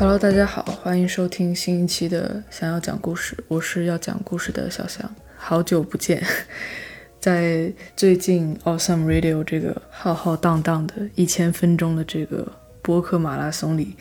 Hello，大家好，欢迎收听新一期的想要讲故事，我是要讲故事的小翔，好久不见，在最近 Awesome Radio 这个浩浩荡荡的一千分钟的这个播客马拉松里，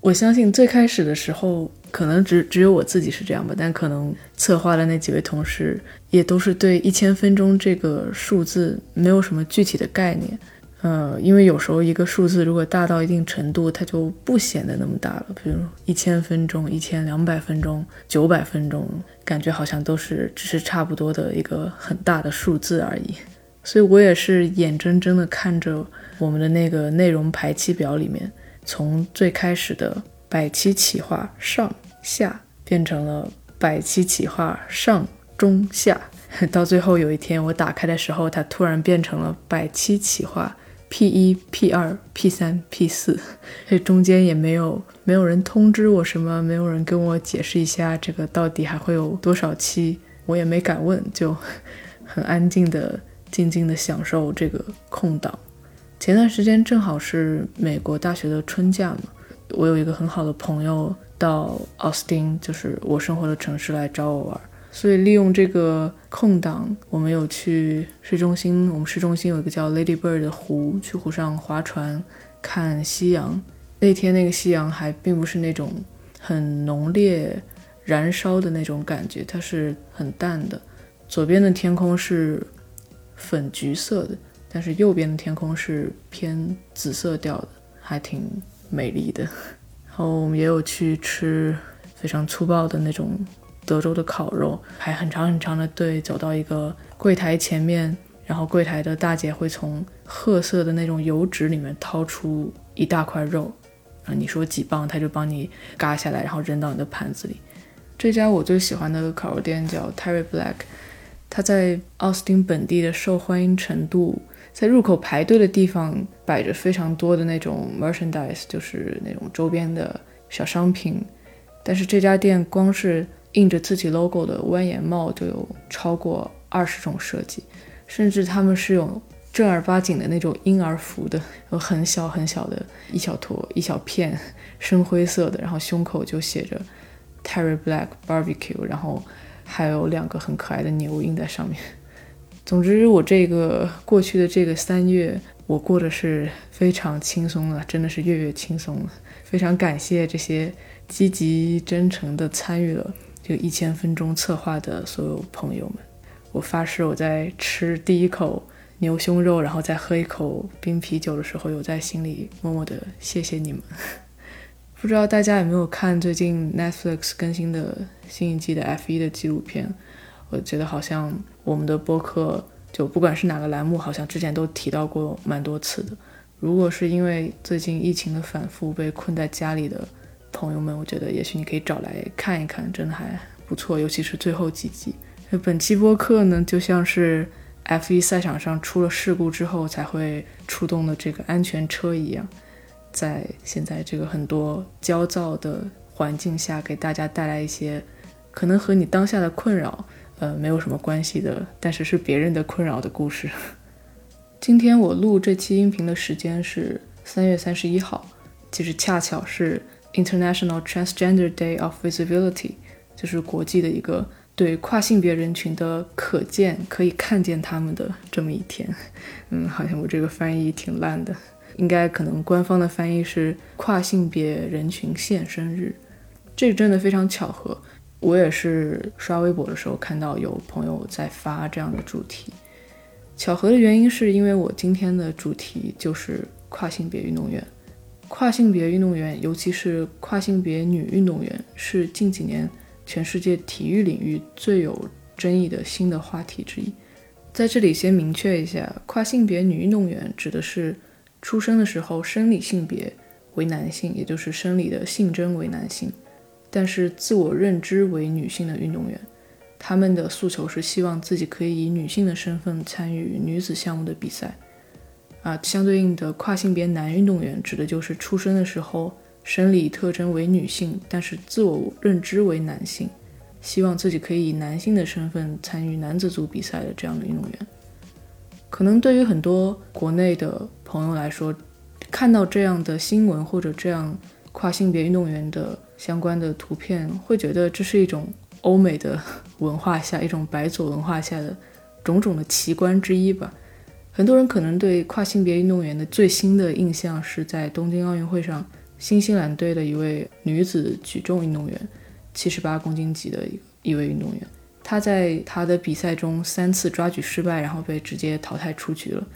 我相信最开始的时候，可能只只有我自己是这样吧，但可能策划的那几位同事也都是对一千分钟这个数字没有什么具体的概念。呃，因为有时候一个数字如果大到一定程度，它就不显得那么大了。比如一千分钟、一千两百分钟、九百分钟，感觉好像都是只是差不多的一个很大的数字而已。所以我也是眼睁睁的看着我们的那个内容排期表里面，从最开始的百期企划上下，变成了百期企划上中下，到最后有一天我打开的时候，它突然变成了百期企划。P 一、P 二、P 三、P 四，这中间也没有没有人通知我什么，没有人跟我解释一下这个到底还会有多少期，我也没敢问，就很安静的、静静的享受这个空档。前段时间正好是美国大学的春假嘛，我有一个很好的朋友到奥斯汀，就是我生活的城市来找我玩。所以利用这个空档，我们有去市中心。我们市中心有一个叫 Lady Bird 的湖，去湖上划船看夕阳。那天那个夕阳还并不是那种很浓烈、燃烧的那种感觉，它是很淡的。左边的天空是粉橘色的，但是右边的天空是偏紫色调的，还挺美丽的。然后我们也有去吃非常粗暴的那种。德州的烤肉，排很长很长的队，走到一个柜台前面，然后柜台的大姐会从褐色的那种油纸里面掏出一大块肉，啊，你说几磅，他就帮你嘎下来，然后扔到你的盘子里。这家我最喜欢的烤肉店叫 Terry Black，它在奥斯汀本地的受欢迎程度，在入口排队的地方摆着非常多的那种 merchandise，就是那种周边的小商品，但是这家店光是印着自己 logo 的弯檐帽就有超过二十种设计，甚至他们是有正儿八经的那种婴儿服的，有很小很小的一小坨一小片深灰色的，然后胸口就写着 Terry Black Barbecue，然后还有两个很可爱的牛印在上面。总之，我这个过去的这个三月，我过的是非常轻松了，真的是月月轻松了。非常感谢这些积极真诚的参与了。就一千分钟策划的所有朋友们，我发誓，我在吃第一口牛胸肉，然后再喝一口冰啤酒的时候，有在心里默默的谢谢你们。不知道大家有没有看最近 Netflix 更新的新一季的 F1 的纪录片？我觉得好像我们的播客，就不管是哪个栏目，好像之前都提到过蛮多次的。如果是因为最近疫情的反复被困在家里的。朋友们，我觉得也许你可以找来看一看，真的还不错，尤其是最后几集。那本期播客呢，就像是 F1 赛场上出了事故之后才会出动的这个安全车一样，在现在这个很多焦躁的环境下，给大家带来一些可能和你当下的困扰，呃，没有什么关系的，但是是别人的困扰的故事。今天我录这期音频的时间是三月三十一号，其实恰巧是。International Transgender Day of Visibility，就是国际的一个对跨性别人群的可见，可以看见他们的这么一天。嗯，好像我这个翻译挺烂的，应该可能官方的翻译是跨性别人群现身日。这真的非常巧合，我也是刷微博的时候看到有朋友在发这样的主题。巧合的原因是因为我今天的主题就是跨性别运动员。跨性别运动员，尤其是跨性别女运动员，是近几年全世界体育领域最有争议的新的话题之一。在这里先明确一下，跨性别女运动员指的是出生的时候生理性别为男性，也就是生理的性征为男性，但是自我认知为女性的运动员。他们的诉求是希望自己可以以女性的身份参与女子项目的比赛。啊，相对应的跨性别男运动员指的就是出生的时候生理特征为女性，但是自我认知为男性，希望自己可以以男性的身份参与男子组比赛的这样的运动员。可能对于很多国内的朋友来说，看到这样的新闻或者这样跨性别运动员的相关的图片，会觉得这是一种欧美的 文化下一种白左文化下的种种的奇观之一吧。很多人可能对跨性别运动员的最新的印象是在东京奥运会上，新西兰队的一位女子举重运动员，七十八公斤级的一一位运动员，她在她的比赛中三次抓举失败，然后被直接淘汰出局了，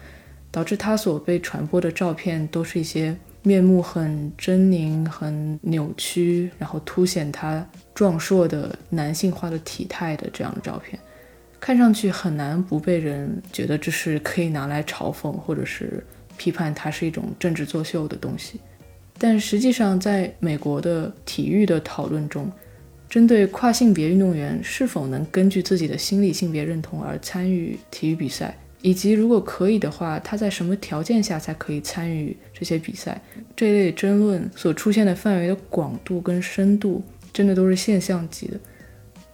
导致她所被传播的照片都是一些面目很狰狞、很扭曲，然后凸显她壮硕的男性化的体态的这样的照片。看上去很难不被人觉得这是可以拿来嘲讽，或者是批判它是一种政治作秀的东西。但实际上，在美国的体育的讨论中，针对跨性别运动员是否能根据自己的心理性别认同而参与体育比赛，以及如果可以的话，他在什么条件下才可以参与这些比赛，这类争论所出现的范围的广度跟深度，真的都是现象级的。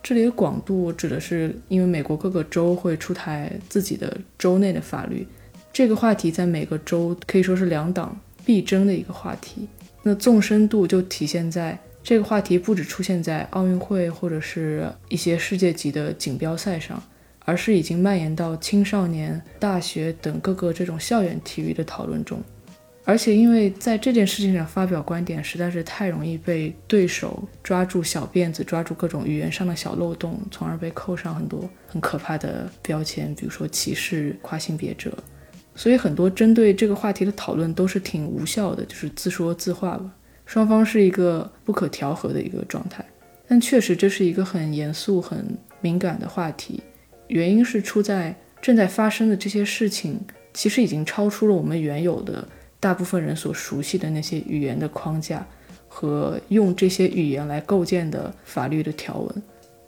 这里的广度指的是，因为美国各个州会出台自己的州内的法律，这个话题在每个州可以说是两党必争的一个话题。那纵深度就体现在这个话题不只出现在奥运会或者是一些世界级的锦标赛上，而是已经蔓延到青少年、大学等各个这种校园体育的讨论中。而且，因为在这件事情上发表观点实在是太容易被对手抓住小辫子，抓住各种语言上的小漏洞，从而被扣上很多很可怕的标签，比如说歧视跨性别者。所以，很多针对这个话题的讨论都是挺无效的，就是自说自话吧。双方是一个不可调和的一个状态。但确实，这是一个很严肃、很敏感的话题。原因是出在正在发生的这些事情，其实已经超出了我们原有的。大部分人所熟悉的那些语言的框架和用这些语言来构建的法律的条文，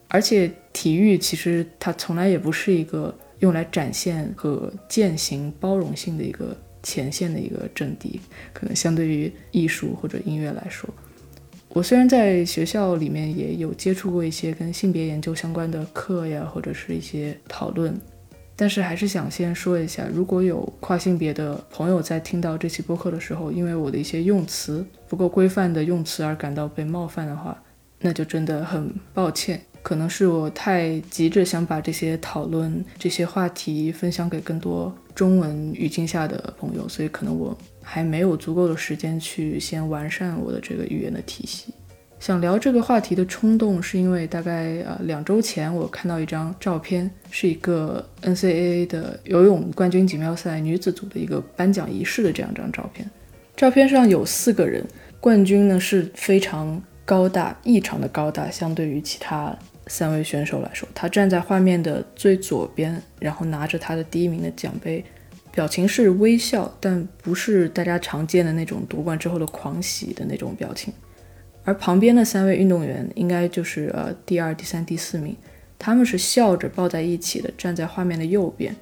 而且体育其实它从来也不是一个用来展现和践行包容性的一个前线的一个阵地，可能相对于艺术或者音乐来说，我虽然在学校里面也有接触过一些跟性别研究相关的课呀，或者是一些讨论。但是还是想先说一下，如果有跨性别的朋友在听到这期播客的时候，因为我的一些用词不够规范的用词而感到被冒犯的话，那就真的很抱歉。可能是我太急着想把这些讨论、这些话题分享给更多中文语境下的朋友，所以可能我还没有足够的时间去先完善我的这个语言的体系。想聊这个话题的冲动，是因为大概呃两周前，我看到一张照片，是一个 NCAA 的游泳冠军锦标赛女子组的一个颁奖仪式的这样一张照片。照片上有四个人，冠军呢是非常高大，异常的高大，相对于其他三位选手来说，他站在画面的最左边，然后拿着他的第一名的奖杯，表情是微笑，但不是大家常见的那种夺冠之后的狂喜的那种表情。而旁边的三位运动员应该就是呃第二、第三、第四名，他们是笑着抱在一起的，站在画面的右边，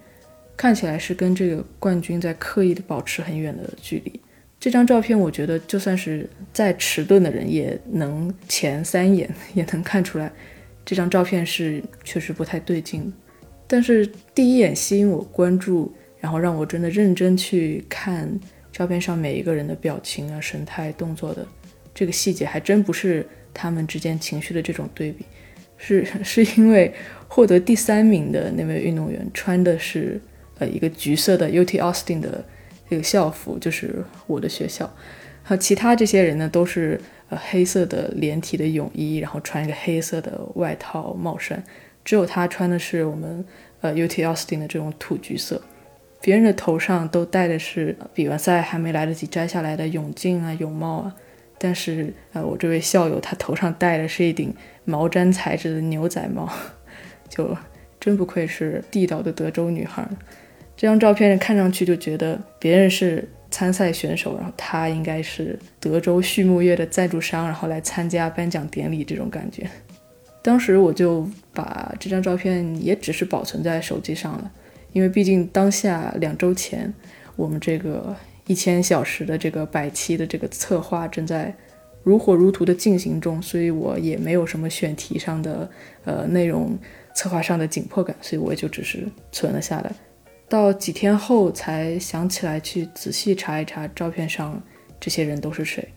看起来是跟这个冠军在刻意的保持很远的距离。这张照片，我觉得就算是再迟钝的人也能前三眼也能看出来，这张照片是确实不太对劲。但是第一眼吸引我关注，然后让我真的认真去看照片上每一个人的表情啊、神态、动作的。这个细节还真不是他们之间情绪的这种对比，是是因为获得第三名的那位运动员穿的是呃一个橘色的 UT Austin 的这个校服，就是我的学校，和其他这些人呢都是呃黑色的连体的泳衣，然后穿一个黑色的外套帽衫，只有他穿的是我们呃 UT Austin 的这种土橘色，别人的头上都戴的是比完赛还没来得及摘下来的泳镜啊泳帽啊。但是，呃，我这位校友他头上戴的是一顶毛毡材质的牛仔帽，就真不愧是地道的德州女孩。这张照片看上去就觉得别人是参赛选手，然后他应该是德州畜牧业的赞助商，然后来参加颁奖典礼这种感觉。当时我就把这张照片也只是保存在手机上了，因为毕竟当下两周前我们这个。一千小时的这个百期的这个策划正在如火如荼的进行中，所以我也没有什么选题上的呃内容策划上的紧迫感，所以我也就只是存了下来。到几天后才想起来去仔细查一查照片上这些人都是谁。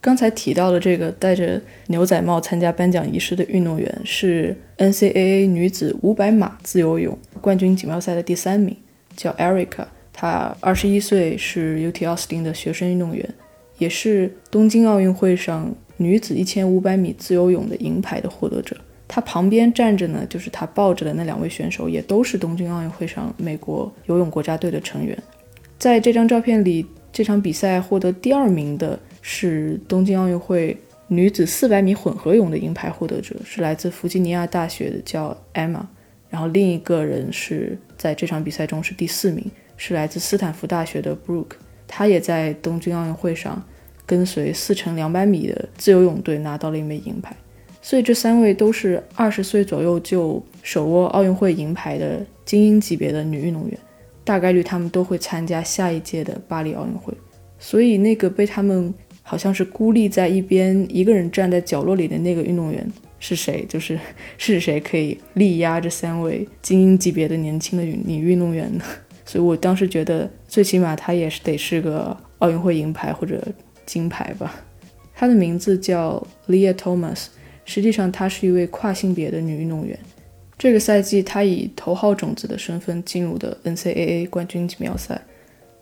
刚才提到的这个戴着牛仔帽参加颁奖仪式的运动员是 NCAA 女子500码自由泳冠军锦标赛的第三名，叫 Erica。他二十一岁，是 UT 奥斯汀的学生运动员，也是东京奥运会上女子1500米自由泳的银牌的获得者。他旁边站着呢，就是他抱着的那两位选手，也都是东京奥运会上美国游泳国家队的成员。在这张照片里，这场比赛获得第二名的。是东京奥运会女子400米混合泳的银牌获得者，是来自弗吉尼亚大学的叫 Emma，然后另一个人是在这场比赛中是第四名，是来自斯坦福大学的 Brooke，他也在东京奥运会上跟随4乘200米的自由泳队拿到了一枚银牌，所以这三位都是二十岁左右就手握奥运会银牌的精英级别的女运动员，大概率他们都会参加下一届的巴黎奥运会，所以那个被他们。好像是孤立在一边，一个人站在角落里的那个运动员是谁？就是是谁可以力压这三位精英级别的年轻的女运动员呢？所以我当时觉得，最起码她也是得是个奥运会银牌或者金牌吧。她的名字叫 Lea Thomas，实际上她是一位跨性别的女运动员。这个赛季，她以头号种子的身份进入的 NCAA 冠军锦标赛。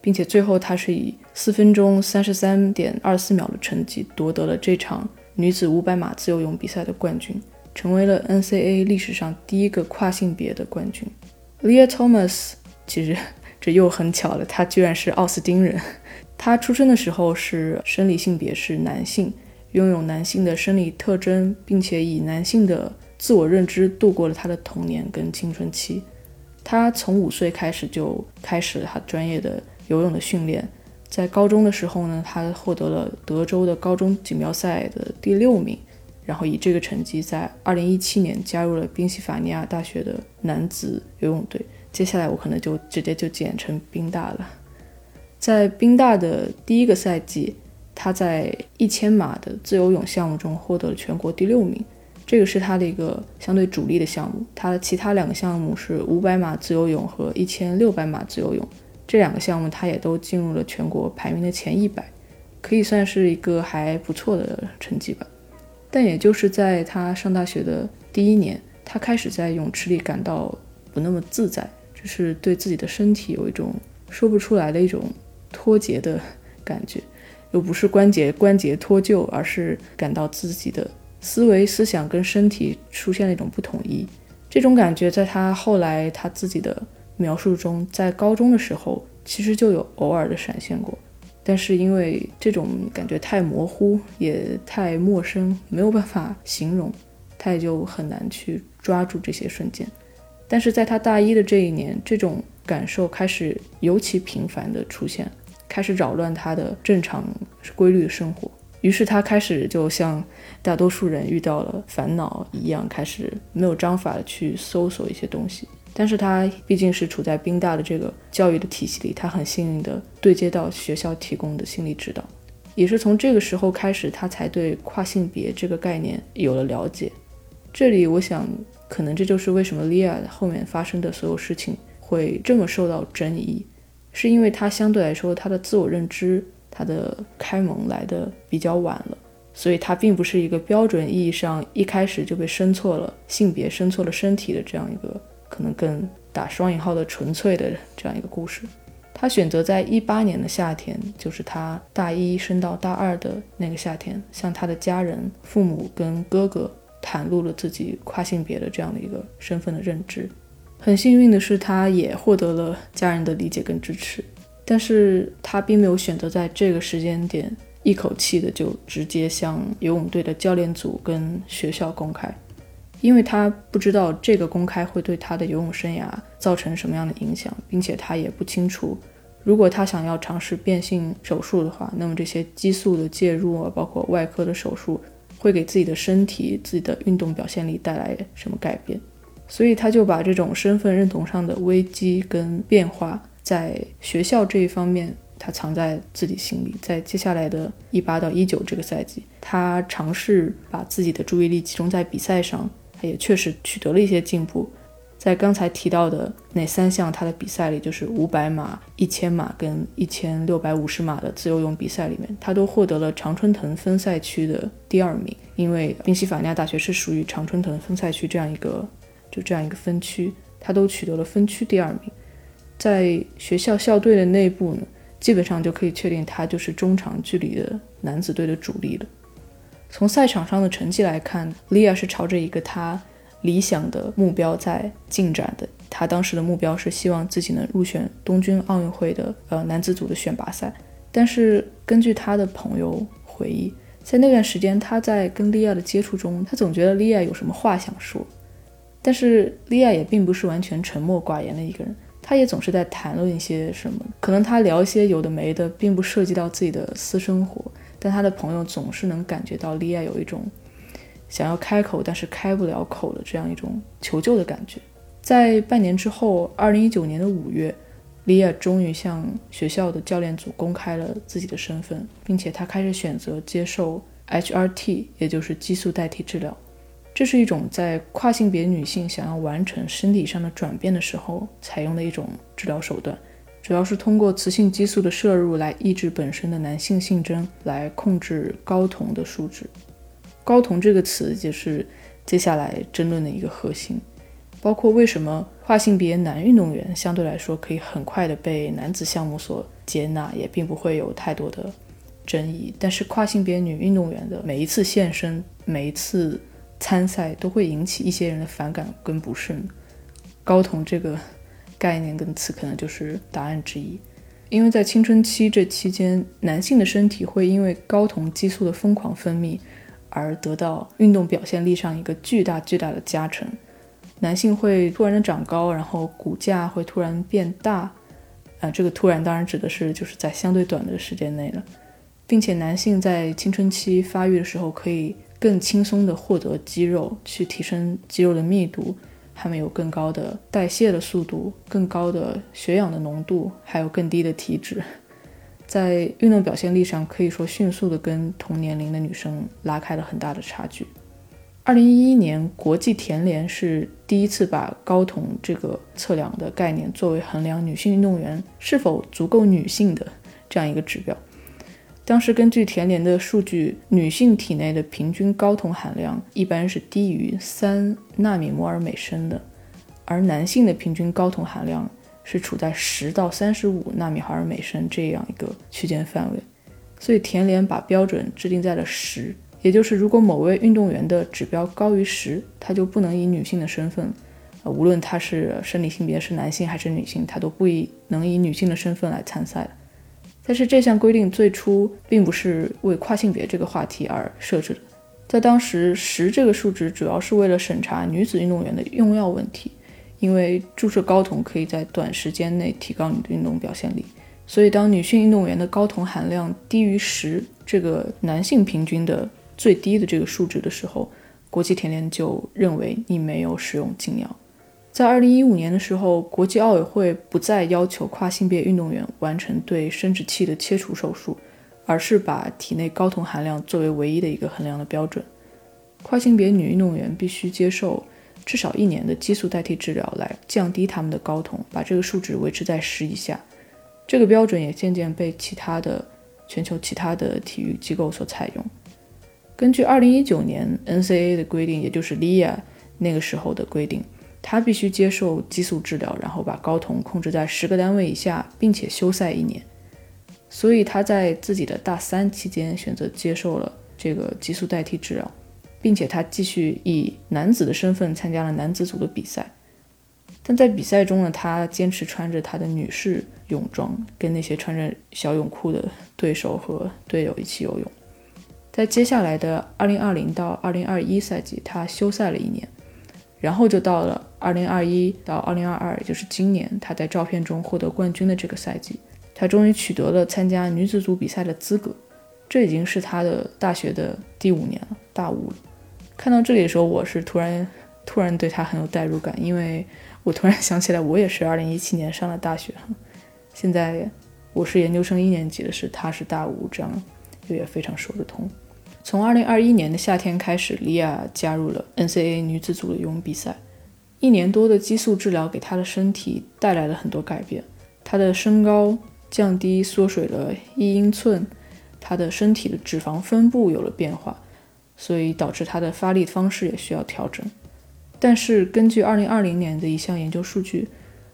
并且最后，她是以四分钟三十三点二四秒的成绩夺得了这场女子五百码自由泳比赛的冠军，成为了 NCAA 历史上第一个跨性别的冠军。Lea Thomas 其实这又很巧了，他居然是奥斯汀人。他出生的时候是生理性别是男性，拥有男性的生理特征，并且以男性的自我认知度过了他的童年跟青春期。他从五岁开始就开始了他专业的。游泳的训练，在高中的时候呢，他获得了德州的高中锦标赛的第六名，然后以这个成绩在2017年加入了宾夕法尼亚大学的男子游泳队。接下来我可能就直接就简称宾大了。在宾大的第一个赛季，他在一千码的自由泳项目中获得了全国第六名，这个是他的一个相对主力的项目。他的其他两个项目是五百码自由泳和一千六百码自由泳。这两个项目，他也都进入了全国排名的前一百，可以算是一个还不错的成绩吧。但也就是在他上大学的第一年，他开始在泳池里感到不那么自在，就是对自己的身体有一种说不出来的一种脱节的感觉，又不是关节关节脱臼，而是感到自己的思维思想跟身体出现了一种不统一。这种感觉在他后来他自己的。描述中，在高中的时候其实就有偶尔的闪现过，但是因为这种感觉太模糊，也太陌生，没有办法形容，他也就很难去抓住这些瞬间。但是在他大一的这一年，这种感受开始尤其频繁的出现，开始扰乱他的正常规律的生活。于是他开始就像大多数人遇到了烦恼一样，开始没有章法的去搜索一些东西。但是他毕竟是处在宾大的这个教育的体系里，他很幸运的对接到学校提供的心理指导，也是从这个时候开始，他才对跨性别这个概念有了了解。这里我想，可能这就是为什么莉亚后面发生的所有事情会这么受到争议，是因为他相对来说他的自我认知、他的开蒙来的比较晚了，所以他并不是一个标准意义上一开始就被生错了性别、生错了身体的这样一个。可能更打双引号的纯粹的这样一个故事，他选择在一八年的夏天，就是他大一升到大二的那个夏天，向他的家人、父母跟哥哥袒露了自己跨性别的这样的一个身份的认知。很幸运的是，他也获得了家人的理解跟支持，但是他并没有选择在这个时间点一口气的就直接向游泳队的教练组跟学校公开。因为他不知道这个公开会对他的游泳生涯造成什么样的影响，并且他也不清楚，如果他想要尝试变性手术的话，那么这些激素的介入啊，包括外科的手术，会给自己的身体、自己的运动表现力带来什么改变？所以他就把这种身份认同上的危机跟变化，在学校这一方面，他藏在自己心里。在接下来的一八到一九这个赛季，他尝试把自己的注意力集中在比赛上。他也确实取得了一些进步，在刚才提到的那三项他的比赛里，就是五百码、一千码跟一千六百五十码的自由泳比赛里面，他都获得了常春藤分赛区的第二名。因为宾夕法尼亚大学是属于常春藤分赛区这样一个就这样一个分区，他都取得了分区第二名。在学校校队的内部呢，基本上就可以确定他就是中长距离的男子队的主力了。从赛场上的成绩来看，利亚是朝着一个他。理想的目标在进展的，他当时的目标是希望自己能入选东京奥运会的呃男子组的选拔赛。但是根据他的朋友回忆，在那段时间他在跟利亚的接触中，他总觉得利亚有什么话想说。但是利亚也并不是完全沉默寡言的一个人，他也总是在谈论一些什么。可能他聊一些有的没的，并不涉及到自己的私生活，但他的朋友总是能感觉到利亚有一种。想要开口，但是开不了口的这样一种求救的感觉。在半年之后，二零一九年的五月，莉亚终于向学校的教练组公开了自己的身份，并且她开始选择接受 HRT，也就是激素代替治疗。这是一种在跨性别女性想要完成身体上的转变的时候采用的一种治疗手段，主要是通过雌性激素的摄入来抑制本身的男性性征，来控制睾酮的数值。睾酮这个词就是接下来争论的一个核心，包括为什么跨性别男运动员相对来说可以很快的被男子项目所接纳，也并不会有太多的争议。但是跨性别女运动员的每一次现身、每一次参赛都会引起一些人的反感跟不顺。睾酮这个概念跟词可能就是答案之一，因为在青春期这期间，男性的身体会因为睾酮激素的疯狂分泌。而得到运动表现力上一个巨大巨大的加成，男性会突然的长高，然后骨架会突然变大，啊，这个突然当然指的是就是在相对短的时间内了，并且男性在青春期发育的时候可以更轻松的获得肌肉，去提升肌肉的密度，他们有更高的代谢的速度，更高的血氧的浓度，还有更低的体脂。在运动表现力上，可以说迅速地跟同年龄的女生拉开了很大的差距。二零一一年，国际田联是第一次把睾酮这个测量的概念作为衡量女性运动员是否足够女性的这样一个指标。当时根据田联的数据，女性体内的平均睾酮含量一般是低于三纳米摩尔每升的，而男性的平均睾酮含量。是处在十到三十五纳米毫尔每升这样一个区间范围，所以田联把标准制定在了十，也就是如果某位运动员的指标高于十，他就不能以女性的身份，呃，无论他是生理性别是男性还是女性，他都不以能以女性的身份来参赛。但是这项规定最初并不是为跨性别这个话题而设置的，在当时十这个数值主要是为了审查女子运动员的用药问题。因为注射睾酮可以在短时间内提高你的运动表现力，所以当女性运动员的睾酮含量低于十这个男性平均的最低的这个数值的时候，国际田联就认为你没有使用禁药。在二零一五年的时候，国际奥委会不再要求跨性别运动员完成对生殖器的切除手术，而是把体内睾酮含量作为唯一的一个衡量的标准。跨性别女运动员必须接受。至少一年的激素代替治疗来降低他们的睾酮，把这个数值维持在十以下。这个标准也渐渐被其他的全球其他的体育机构所采用。根据2019年 NCAA 的规定，也就是 Lia 那个时候的规定，他必须接受激素治疗，然后把睾酮控制在十个单位以下，并且休赛一年。所以他在自己的大三期间选择接受了这个激素代替治疗。并且他继续以男子的身份参加了男子组的比赛，但在比赛中呢，他坚持穿着他的女士泳装，跟那些穿着小泳裤的对手和队友一起游泳。在接下来的2020到2021赛季，他休赛了一年，然后就到了2021到2022，也就是今年，他在照片中获得冠军的这个赛季，他终于取得了参加女子组比赛的资格。这已经是他的大学的第五年了，大五了。看到这里的时候，我是突然突然对他很有代入感，因为我突然想起来，我也是二零一七年上了大学，现在我是研究生一年级的，是他是大五，这样就也非常说得通。从二零二一年的夏天开始，莉亚加入了 NCAA 女子组的游泳比赛。一年多的激素治疗给他的身体带来了很多改变，他的身高降低缩水了一英寸，他的身体的脂肪分布有了变化，所以导致他的发力方式也需要调整。但是根据2020年的一项研究数据，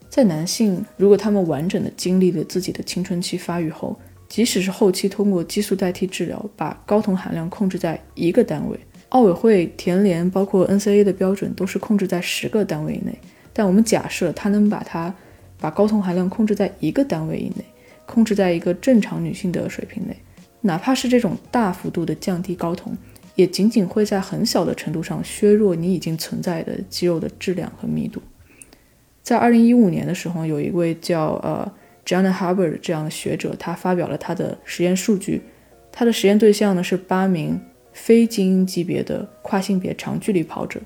在男性如果他们完整的经历了自己的青春期发育后，即使是后期通过激素代替治疗，把睾酮含量控制在一个单位。奥委会、田联包括 NCA 的标准都是控制在十个单位以内，但我们假设它能把它把睾酮含量控制在一个单位以内，控制在一个正常女性的水平内，哪怕是这种大幅度的降低睾酮，也仅仅会在很小的程度上削弱你已经存在的肌肉的质量和密度。在二零一五年的时候，有一位叫呃 John Hubbard 这样的学者，他发表了他的实验数据，他的实验对象呢是八名。非精英级别的跨性别长距离跑者，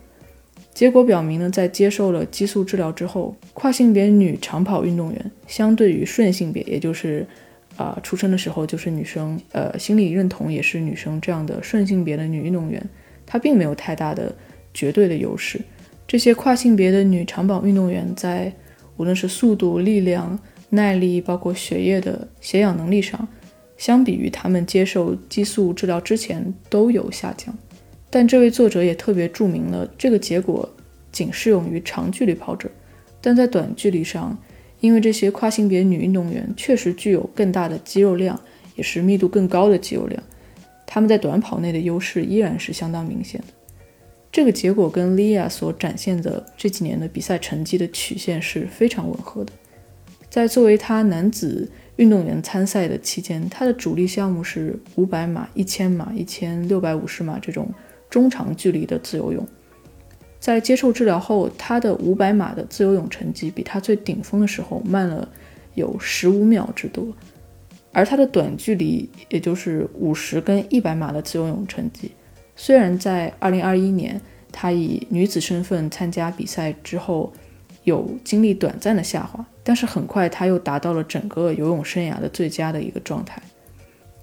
结果表明呢，在接受了激素治疗之后，跨性别女长跑运动员相对于顺性别，也就是啊出生的时候就是女生，呃心理认同也是女生这样的顺性别的女运动员，她并没有太大的绝对的优势。这些跨性别的女长跑运动员在无论是速度、力量、耐力，包括血液的携氧能力上。相比于她们接受激素治疗之前都有下降，但这位作者也特别注明了这个结果仅适用于长距离跑者，但在短距离上，因为这些跨性别女运动员确实具有更大的肌肉量，也是密度更高的肌肉量，他们在短跑内的优势依然是相当明显的。这个结果跟莉亚所展现的这几年的比赛成绩的曲线是非常吻合的，在作为他男子。运动员参赛的期间，他的主力项目是五百码、一千码、一千六百五十码这种中长距离的自由泳。在接受治疗后，他的五百码的自由泳成绩比他最顶峰的时候慢了有十五秒之多。而他的短距离，也就是五十跟一百码的自由泳成绩，虽然在二零二一年他以女子身份参加比赛之后，有经历短暂的下滑。但是很快，他又达到了整个游泳生涯的最佳的一个状态。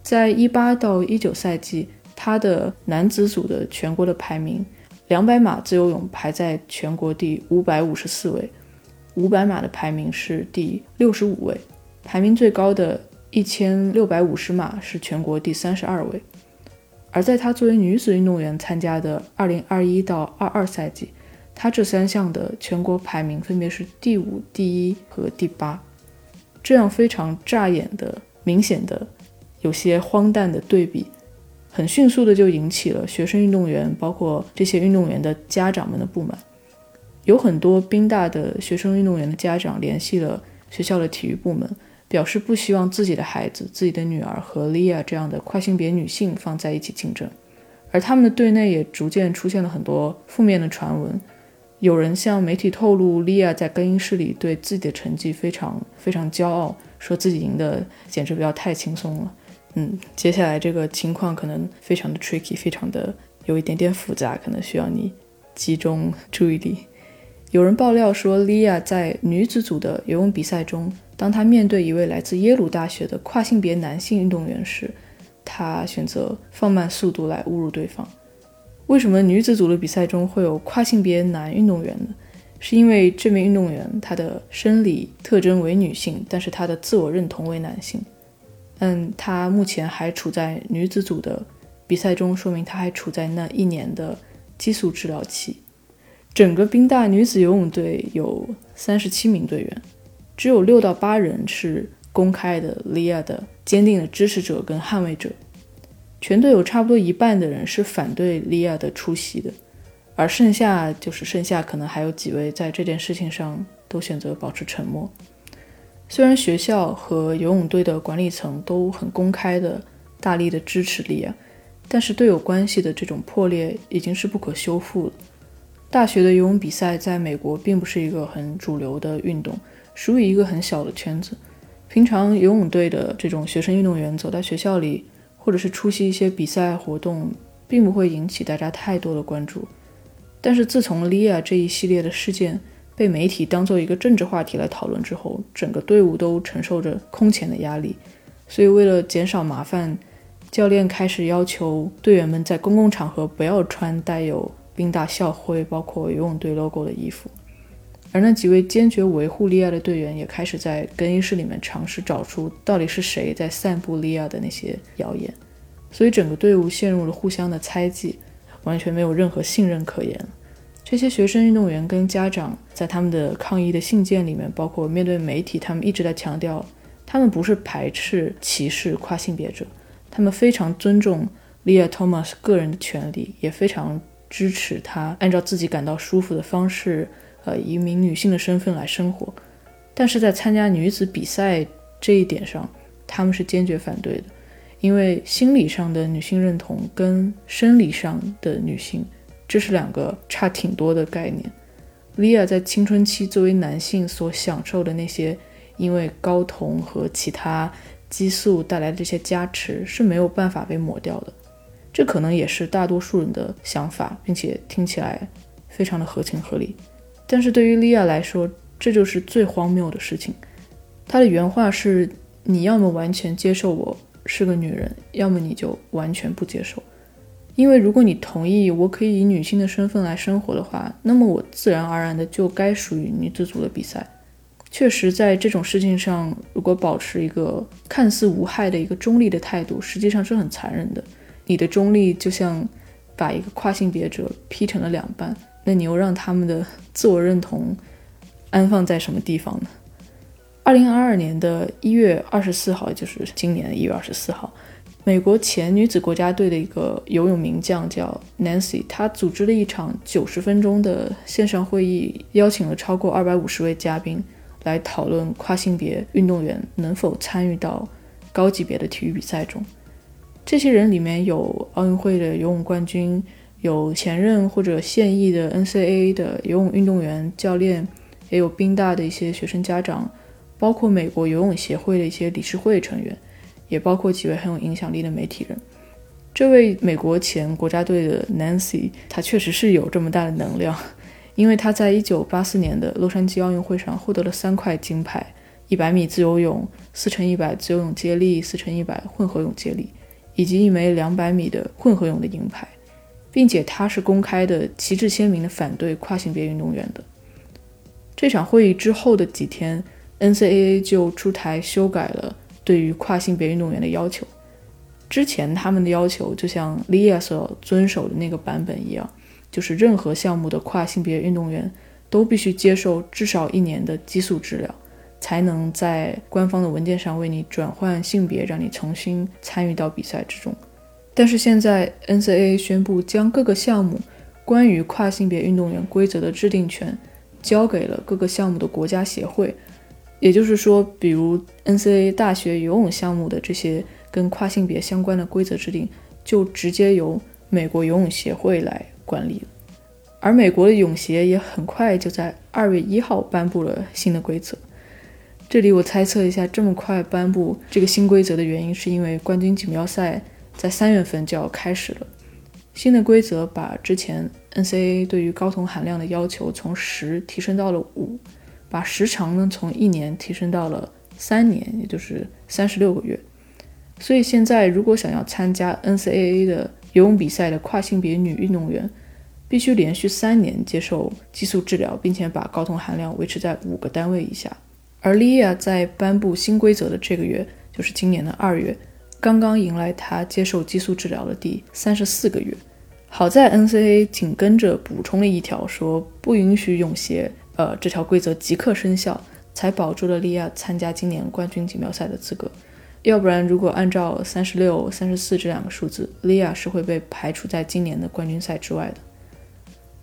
在一八到一九赛季，他的男子组的全国的排名，两百码自由泳排在全国第五百五十四位，五百码的排名是第六十五位，排名最高的一千六百五十码是全国第三十二位。而在她作为女子运动员参加的二零二一到二二赛季。她这三项的全国排名分别是第五、第一和第八，这样非常扎眼的、明显的、有些荒诞的对比，很迅速的就引起了学生运动员，包括这些运动员的家长们的不满。有很多宾大的学生运动员的家长联系了学校的体育部门，表示不希望自己的孩子、自己的女儿和莉亚这样的跨性别女性放在一起竞争，而他们的队内也逐渐出现了很多负面的传闻。有人向媒体透露，莉亚在更衣室里对自己的成绩非常非常骄傲，说自己赢的简直不要太轻松了。嗯，接下来这个情况可能非常的 tricky，非常的有一点点复杂，可能需要你集中注意力。有人爆料说，莉亚在女子组的游泳比赛中，当她面对一位来自耶鲁大学的跨性别男性运动员时，她选择放慢速度来侮辱对方。为什么女子组的比赛中会有跨性别男运动员呢？是因为这名运动员他的生理特征为女性，但是他的自我认同为男性。嗯，他目前还处在女子组的比赛中，说明他还处在那一年的激素治疗期。整个宾大女子游泳队有三十七名队员，只有六到八人是公开的利亚的坚定的支持者跟捍卫者。全队有差不多一半的人是反对利亚的出席的，而剩下就是剩下可能还有几位在这件事情上都选择保持沉默。虽然学校和游泳队的管理层都很公开的大力的支持莉亚，但是队友关系的这种破裂已经是不可修复了。大学的游泳比赛在美国并不是一个很主流的运动，属于一个很小的圈子。平常游泳队的这种学生运动员走在学校里。或者是出席一些比赛活动，并不会引起大家太多的关注。但是自从莉亚这一系列的事件被媒体当做一个政治话题来讨论之后，整个队伍都承受着空前的压力。所以为了减少麻烦，教练开始要求队员们在公共场合不要穿带有宾大校徽、包括游泳队 logo 的衣服。而那几位坚决维护利亚的队员也开始在更衣室里面尝试找出到底是谁在散布利亚的那些谣言，所以整个队伍陷入了互相的猜忌，完全没有任何信任可言。这些学生运动员跟家长在他们的抗议的信件里面，包括面对媒体，他们一直在强调，他们不是排斥、歧视跨性别者，他们非常尊重 Lea Thomas 个人的权利，也非常支持他按照自己感到舒服的方式。呃，以一名女性的身份来生活，但是在参加女子比赛这一点上，他们是坚决反对的，因为心理上的女性认同跟生理上的女性，这是两个差挺多的概念。莉亚在青春期作为男性所享受的那些，因为睾酮和其他激素带来的这些加持是没有办法被抹掉的，这可能也是大多数人的想法，并且听起来非常的合情合理。但是对于莉亚来说，这就是最荒谬的事情。她的原话是：“你要么完全接受我是个女人，要么你就完全不接受。因为如果你同意我可以以女性的身份来生活的话，那么我自然而然的就该属于女子组的比赛。确实，在这种事情上，如果保持一个看似无害的一个中立的态度，实际上是很残忍的。你的中立就像把一个跨性别者劈成了两半。”那你又让他们的自我认同安放在什么地方呢？二零二二年的一月二十四号，就是今年的一月二十四号，美国前女子国家队的一个游泳名将叫 Nancy，她组织了一场九十分钟的线上会议，邀请了超过二百五十位嘉宾来讨论跨性别运动员能否参与到高级别的体育比赛中。这些人里面有奥运会的游泳冠军。有前任或者现役的 NCAA 的游泳运动员、教练，也有宾大的一些学生家长，包括美国游泳协会的一些理事会成员，也包括几位很有影响力的媒体人。这位美国前国家队的 Nancy，她确实是有这么大的能量，因为她在1984年的洛杉矶奥运会上获得了三块金牌：100米自由泳、4乘100自由泳接力、4乘100混合泳接力，以及一枚200米的混合泳的银牌。并且她是公开的、旗帜鲜明的反对跨性别运动员的。这场会议之后的几天，NCAA 就出台修改了对于跨性别运动员的要求。之前他们的要求就像 Lia 所遵守的那个版本一样，就是任何项目的跨性别运动员都必须接受至少一年的激素治疗，才能在官方的文件上为你转换性别，让你重新参与到比赛之中。但是现在，NCAA 宣布将各个项目关于跨性别运动员规则的制定权交给了各个项目的国家协会。也就是说，比如 NCAA 大学游泳项目的这些跟跨性别相关的规则制定，就直接由美国游泳协会来管理。而美国的泳协也很快就在二月一号颁布了新的规则。这里我猜测一下，这么快颁布这个新规则的原因，是因为冠军锦标赛。在三月份就要开始了。新的规则把之前 NCAA 对于睾酮含量的要求从十提升到了五，把时长呢从一年提升到了三年，也就是三十六个月。所以现在如果想要参加 NCAA 的游泳比赛的跨性别女运动员，必须连续三年接受激素治疗，并且把睾酮含量维持在五个单位以下。而 Lia 在颁布新规则的这个月，就是今年的二月。刚刚迎来她接受激素治疗的第三十四个月，好在 NCAA 紧跟着补充了一条，说不允许泳鞋，呃，这条规则即刻生效，才保住了利亚参加今年冠军锦标赛的资格。要不然，如果按照三十六、三十四这两个数字，利亚是会被排除在今年的冠军赛之外的。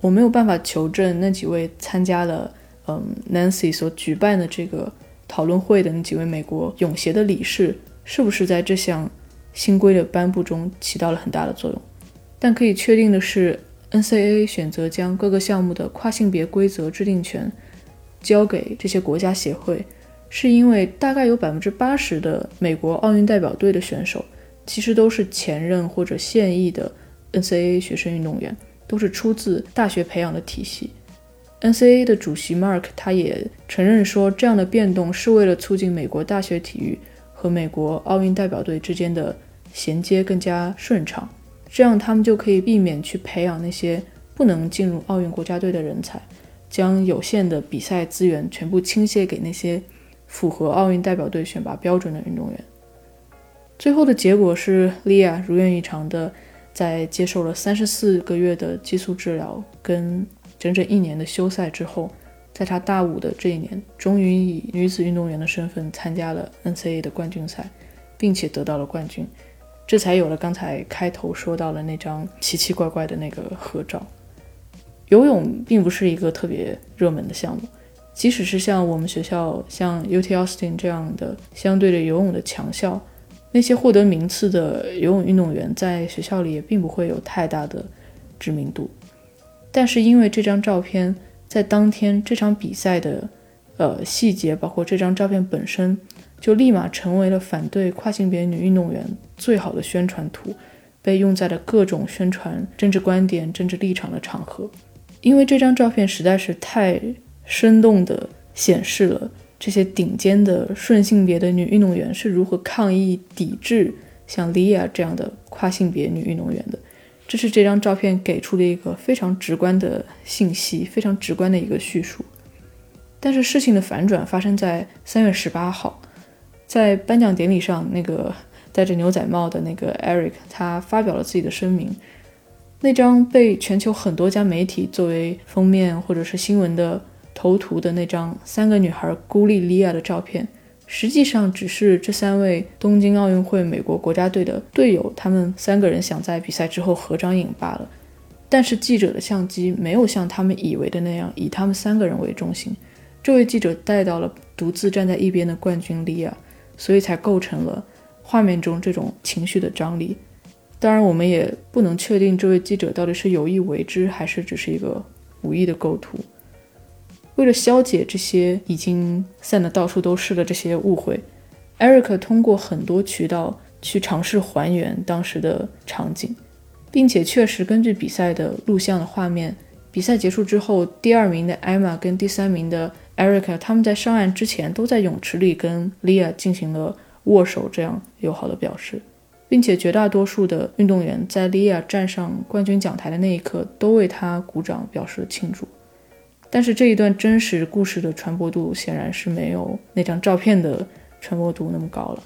我没有办法求证那几位参加了，嗯，Nancy 所举办的这个讨论会的那几位美国泳协的理事。是不是在这项新规的颁布中起到了很大的作用？但可以确定的是，NCAA 选择将各个项目的跨性别规则制定权交给这些国家协会，是因为大概有百分之八十的美国奥运代表队的选手其实都是前任或者现役的 NCAA 学生运动员，都是出自大学培养的体系。NCAA 的主席 Mark 他也承认说，这样的变动是为了促进美国大学体育。和美国奥运代表队之间的衔接更加顺畅，这样他们就可以避免去培养那些不能进入奥运国家队的人才，将有限的比赛资源全部倾泻给那些符合奥运代表队选拔标准的运动员。最后的结果是，莉亚如愿以偿的在接受了三十四个月的激素治疗跟整整一年的休赛之后，在她大五的这一年，终于以女子运动员的身份参加了 NCAA 的冠军赛，并且得到了冠军。这才有了刚才开头说到的那张奇奇怪怪的那个合照。游泳并不是一个特别热门的项目，即使是像我们学校像 UT Austin 这样的相对的游泳的强校，那些获得名次的游泳运动员在学校里也并不会有太大的知名度。但是因为这张照片在当天这场比赛的呃细节，包括这张照片本身。就立马成为了反对跨性别女运动员最好的宣传图，被用在了各种宣传政治观点、政治立场的场合。因为这张照片实在是太生动地显示了这些顶尖的顺性别的女运动员是如何抗议抵制像莉亚这样的跨性别女运动员的。这是这张照片给出的一个非常直观的信息，非常直观的一个叙述。但是事情的反转发生在三月十八号。在颁奖典礼上，那个戴着牛仔帽的那个 Eric，他发表了自己的声明。那张被全球很多家媒体作为封面或者是新闻的头图的那张三个女孩孤立莉亚的照片，实际上只是这三位东京奥运会美国国家队的队友，他们三个人想在比赛之后合张影罢了。但是记者的相机没有像他们以为的那样以他们三个人为中心，这位记者带到了独自站在一边的冠军莉亚。所以才构成了画面中这种情绪的张力。当然，我们也不能确定这位记者到底是有意为之，还是只是一个无意的构图。为了消解这些已经散得到处都是的这些误会，Eric 通过很多渠道去尝试还原当时的场景，并且确实根据比赛的录像的画面，比赛结束之后，第二名的 Emma 跟第三名的。Erica 他们在上岸之前都在泳池里跟 Lia 进行了握手，这样友好的表示，并且绝大多数的运动员在 Lia 站上冠军讲台的那一刻都为他鼓掌表示了庆祝。但是这一段真实故事的传播度显然是没有那张照片的传播度那么高了。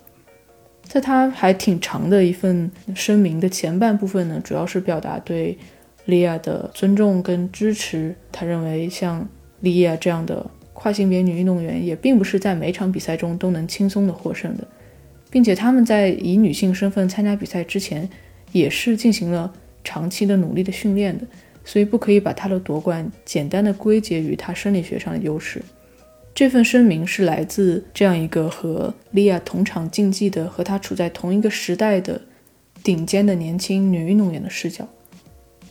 在他还挺长的一份声明的前半部分呢，主要是表达对 Lia 的尊重跟支持。他认为像 Lia 这样的。跨性别女运动员也并不是在每场比赛中都能轻松的获胜的，并且他们在以女性身份参加比赛之前，也是进行了长期的努力的训练的，所以不可以把她的夺冠简单的归结于她生理学上的优势。这份声明是来自这样一个和莉亚同场竞技的、和她处在同一个时代的顶尖的年轻女运动员的视角。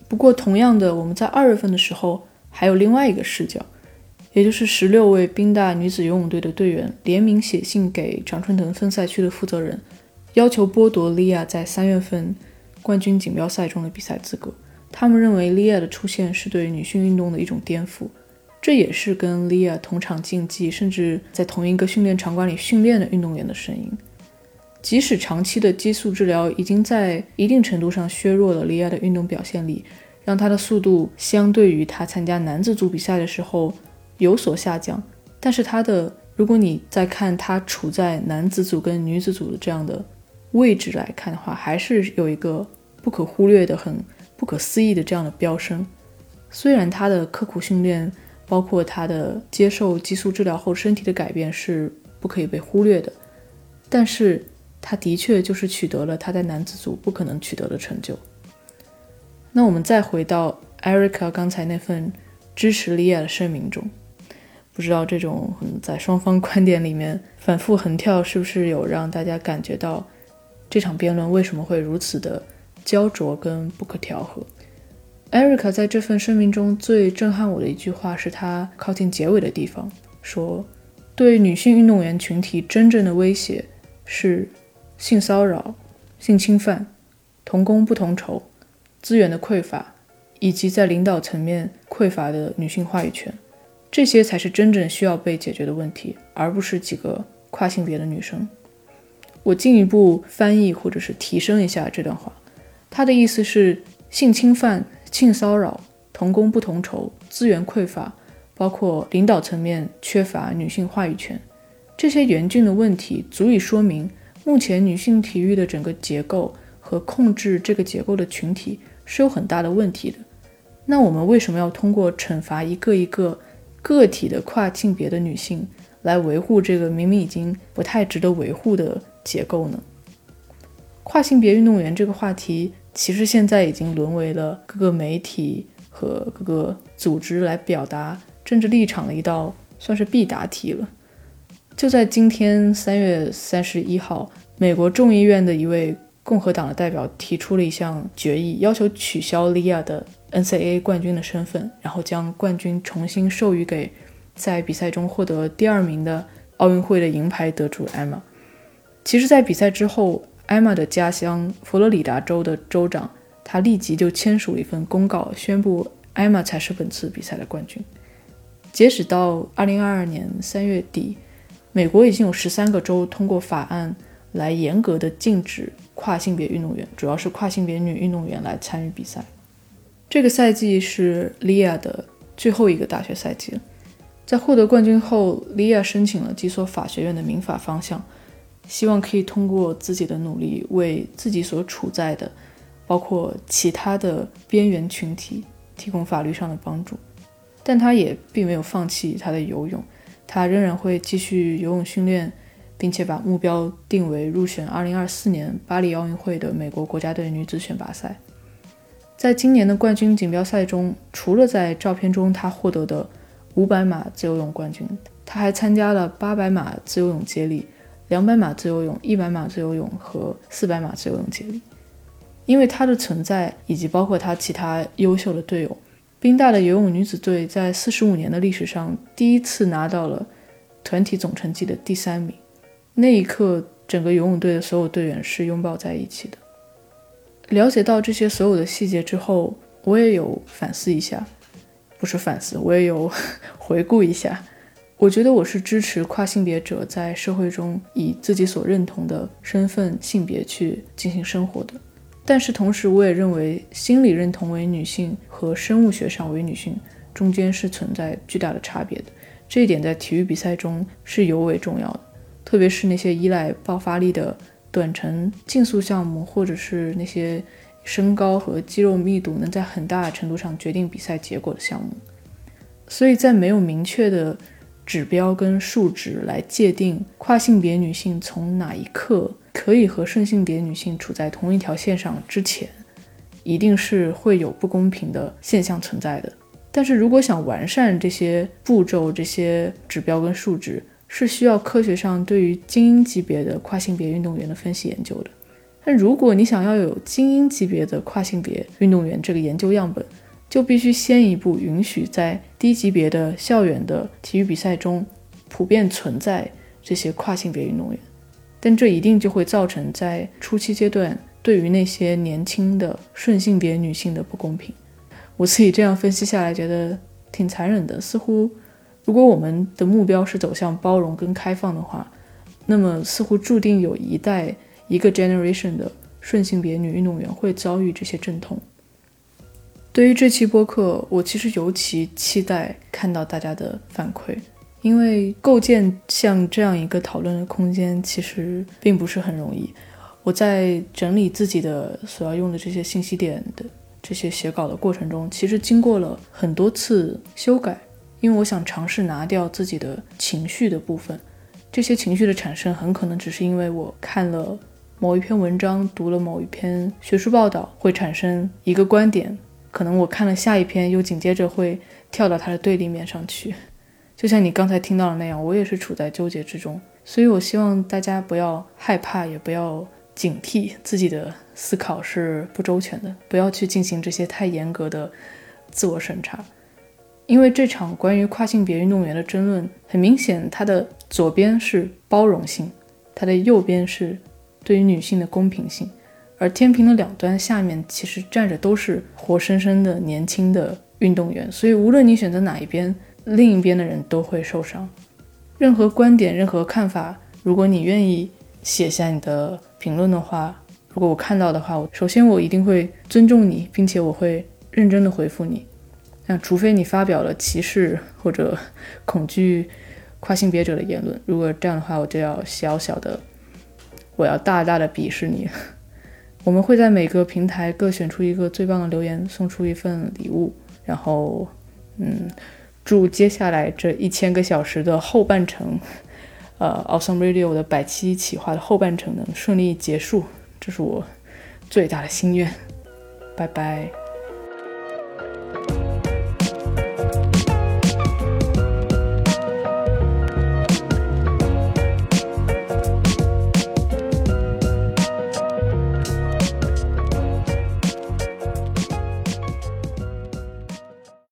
不过，同样的，我们在二月份的时候还有另外一个视角。也就是十六位宾大女子游泳队的队员联名写信给常春藤分赛区的负责人，要求剥夺莉亚在三月份冠军锦标赛中的比赛资格。他们认为莉亚的出现是对女性运动的一种颠覆，这也是跟莉亚同场竞技，甚至在同一个训练场馆里训练的运动员的声音。即使长期的激素治疗已经在一定程度上削弱了莉亚的运动表现力，让她的速度相对于她参加男子组比赛的时候。有所下降，但是他的，如果你再看他处在男子组跟女子组的这样的位置来看的话，还是有一个不可忽略的、很不可思议的这样的飙升。虽然他的刻苦训练，包括他的接受激素治疗后身体的改变是不可以被忽略的，但是他的确就是取得了他在男子组不可能取得的成就。那我们再回到 Erica 刚才那份支持莉亚的声明中。不知道这种在双方观点里面反复横跳，是不是有让大家感觉到这场辩论为什么会如此的焦灼跟不可调和？Erica 在这份声明中最震撼我的一句话是他靠近结尾的地方说：“对女性运动员群体真正的威胁是性骚扰、性侵犯、同工不同酬、资源的匮乏，以及在领导层面匮乏的女性话语权。”这些才是真正需要被解决的问题，而不是几个跨性别的女生。我进一步翻译或者是提升一下这段话，他的意思是：性侵犯、性骚扰、同工不同酬、资源匮乏，包括领导层面缺乏女性话语权，这些严峻的问题足以说明，目前女性体育的整个结构和控制这个结构的群体是有很大的问题的。那我们为什么要通过惩罚一个一个个体的跨性别的女性，来维护这个明明已经不太值得维护的结构呢？跨性别运动员这个话题，其实现在已经沦为了各个媒体和各个组织来表达。政治立场的一道算是必答题了。就在今天三月三十一号，美国众议院的一位共和党的代表提出了一项决议，要求取消利亚的 NCAA 冠军的身份，然后将冠军重新授予给在比赛中获得第二名的奥运会的银牌得主艾玛。其实，在比赛之后，艾玛的家乡佛罗里达州的州长他立即就签署了一份公告，宣布艾玛才是本次比赛的冠军。截止到二零二二年三月底，美国已经有十三个州通过法案来严格的禁止跨性别运动员，主要是跨性别女运动员来参与比赛。这个赛季是莉亚的最后一个大学赛季了。在获得冠军后，莉亚申请了几所法学院的民法方向，希望可以通过自己的努力，为自己所处在的，包括其他的边缘群体提供法律上的帮助。但他也并没有放弃他的游泳，他仍然会继续游泳训练，并且把目标定为入选2024年巴黎奥运会的美国国家队女子选拔赛。在今年的冠军锦标赛中，除了在照片中他获得的500码自由泳冠军，他还参加了800码自由泳接力、200码自由泳、100码自由泳和400码自由泳接力。因为他的存在，以及包括他其他优秀的队友。宾大的游泳女子队在四十五年的历史上第一次拿到了团体总成绩的第三名。那一刻，整个游泳队的所有队员是拥抱在一起的。了解到这些所有的细节之后，我也有反思一下，不是反思，我也有 回顾一下。我觉得我是支持跨性别者在社会中以自己所认同的身份性别去进行生活的。但是同时，我也认为心理认同为女性和生物学上为女性中间是存在巨大的差别的。这一点在体育比赛中是尤为重要的，特别是那些依赖爆发力的短程竞速项目，或者是那些身高和肌肉密度能在很大程度上决定比赛结果的项目。所以在没有明确的指标跟数值来界定跨性别女性从哪一刻。可以和顺性别女性处在同一条线上之前，一定是会有不公平的现象存在的。但是如果想完善这些步骤、这些指标跟数值，是需要科学上对于精英级别的跨性别运动员的分析研究的。但如果你想要有精英级别的跨性别运动员这个研究样本，就必须先一步允许在低级别的校园的体育比赛中普遍存在这些跨性别运动员。但这一定就会造成在初期阶段对于那些年轻的顺性别女性的不公平。我自己这样分析下来，觉得挺残忍的。似乎，如果我们的目标是走向包容跟开放的话，那么似乎注定有一代一个 generation 的顺性别女运动员会遭遇这些阵痛。对于这期播客，我其实尤其期待看到大家的反馈。因为构建像这样一个讨论的空间，其实并不是很容易。我在整理自己的所要用的这些信息点的这些写稿的过程中，其实经过了很多次修改，因为我想尝试拿掉自己的情绪的部分。这些情绪的产生，很可能只是因为我看了某一篇文章，读了某一篇学术报道，会产生一个观点，可能我看了下一篇，又紧接着会跳到它的对立面上去。就像你刚才听到的那样，我也是处在纠结之中，所以我希望大家不要害怕，也不要警惕自己的思考是不周全的，不要去进行这些太严格的自我审查，因为这场关于跨性别运动员的争论，很明显，它的左边是包容性，它的右边是对于女性的公平性，而天平的两端下面其实站着都是活生生的年轻的运动员，所以无论你选择哪一边。另一边的人都会受伤。任何观点、任何看法，如果你愿意写下你的评论的话，如果我看到的话，我首先我一定会尊重你，并且我会认真的回复你。那除非你发表了歧视或者恐惧跨性别者的言论，如果这样的话，我就要小小的，我要大大的鄙视你。我们会在每个平台各选出一个最棒的留言，送出一份礼物，然后，嗯，祝接下来这一千个小时的后半程，呃，Awesome Radio 的百期企划的后半程能顺利结束，这是我最大的心愿。拜拜。